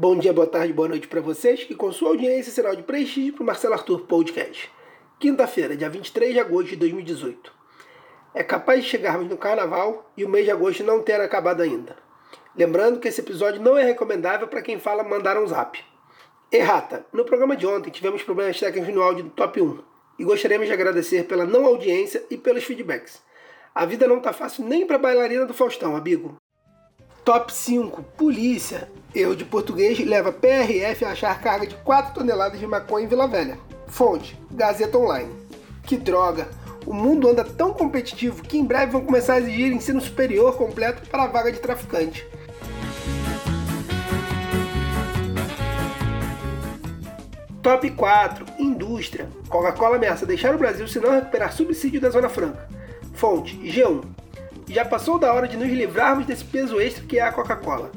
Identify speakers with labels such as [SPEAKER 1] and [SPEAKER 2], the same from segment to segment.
[SPEAKER 1] Bom dia, boa tarde, boa noite para vocês que com sua audiência sinal de prestígio para o Marcelo Arthur Podcast. Quinta-feira, dia 23 de agosto de 2018. É capaz de chegarmos no carnaval e o mês de agosto não ter acabado ainda. Lembrando que esse episódio não é recomendável para quem fala mandar um zap. Errata, no programa de ontem tivemos problemas técnicos no áudio do Top 1 e gostaríamos de agradecer pela não audiência e pelos feedbacks. A vida não tá fácil nem para bailarina do Faustão, amigo. Top 5. Polícia. Erro de português leva PRF a achar carga de 4 toneladas de maconha em Vila Velha. Fonte: Gazeta Online. Que droga! O mundo anda tão competitivo que em breve vão começar a exigir ensino superior completo para a vaga de traficante. Top 4. Indústria. Coca-Cola ameaça deixar o Brasil se não recuperar subsídio da Zona Franca. Fonte: G1. Já passou da hora de nos livrarmos desse peso extra que é a Coca-Cola.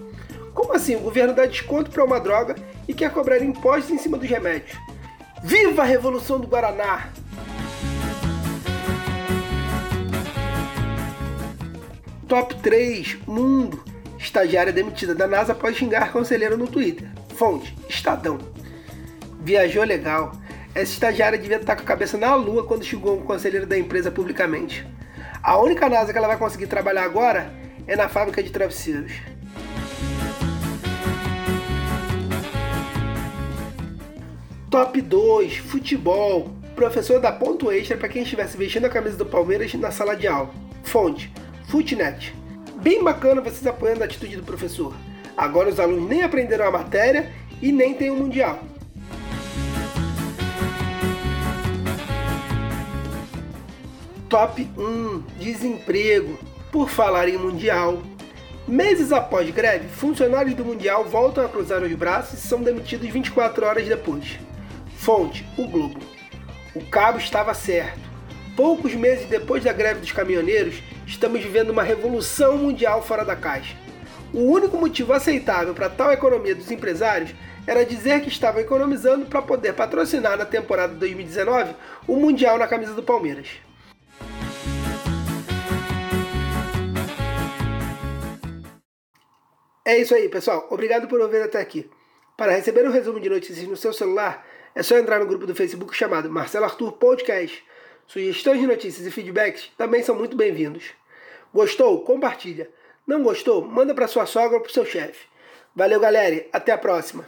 [SPEAKER 1] Como assim o governo dá desconto para uma droga e quer cobrar impostos em cima dos remédios? Viva a Revolução do Guaraná! Top 3 Mundo. Estagiária demitida da NASA após xingar conselheiro no Twitter. Fonte: Estadão. Viajou legal. Essa estagiária devia estar com a cabeça na lua quando xingou um conselheiro da empresa publicamente. A única NASA que ela vai conseguir trabalhar agora é na fábrica de travesseiros. Top 2 Futebol. Professor dá ponto extra para quem estivesse vestindo a camisa do Palmeiras na sala de aula. Fonte: Futnet. Bem bacana vocês apoiando a atitude do professor. Agora os alunos nem aprenderam a matéria e nem tem o Mundial. Top 1 Desemprego. Por falar em Mundial. Meses após greve, funcionários do Mundial voltam a cruzar os braços e são demitidos 24 horas depois. Fonte: O Globo. O cabo estava certo. Poucos meses depois da greve dos caminhoneiros, estamos vivendo uma revolução mundial fora da caixa. O único motivo aceitável para tal economia dos empresários era dizer que estavam economizando para poder patrocinar na temporada 2019 o Mundial na camisa do Palmeiras. É isso aí, pessoal. Obrigado por ouvir até aqui. Para receber o um resumo de notícias no seu celular, é só entrar no grupo do Facebook chamado Marcelo Arthur Podcast. Sugestões de notícias e feedbacks também são muito bem-vindos. Gostou? Compartilha. Não gostou? Manda para sua sogra ou para seu chefe. Valeu, galera. Até a próxima.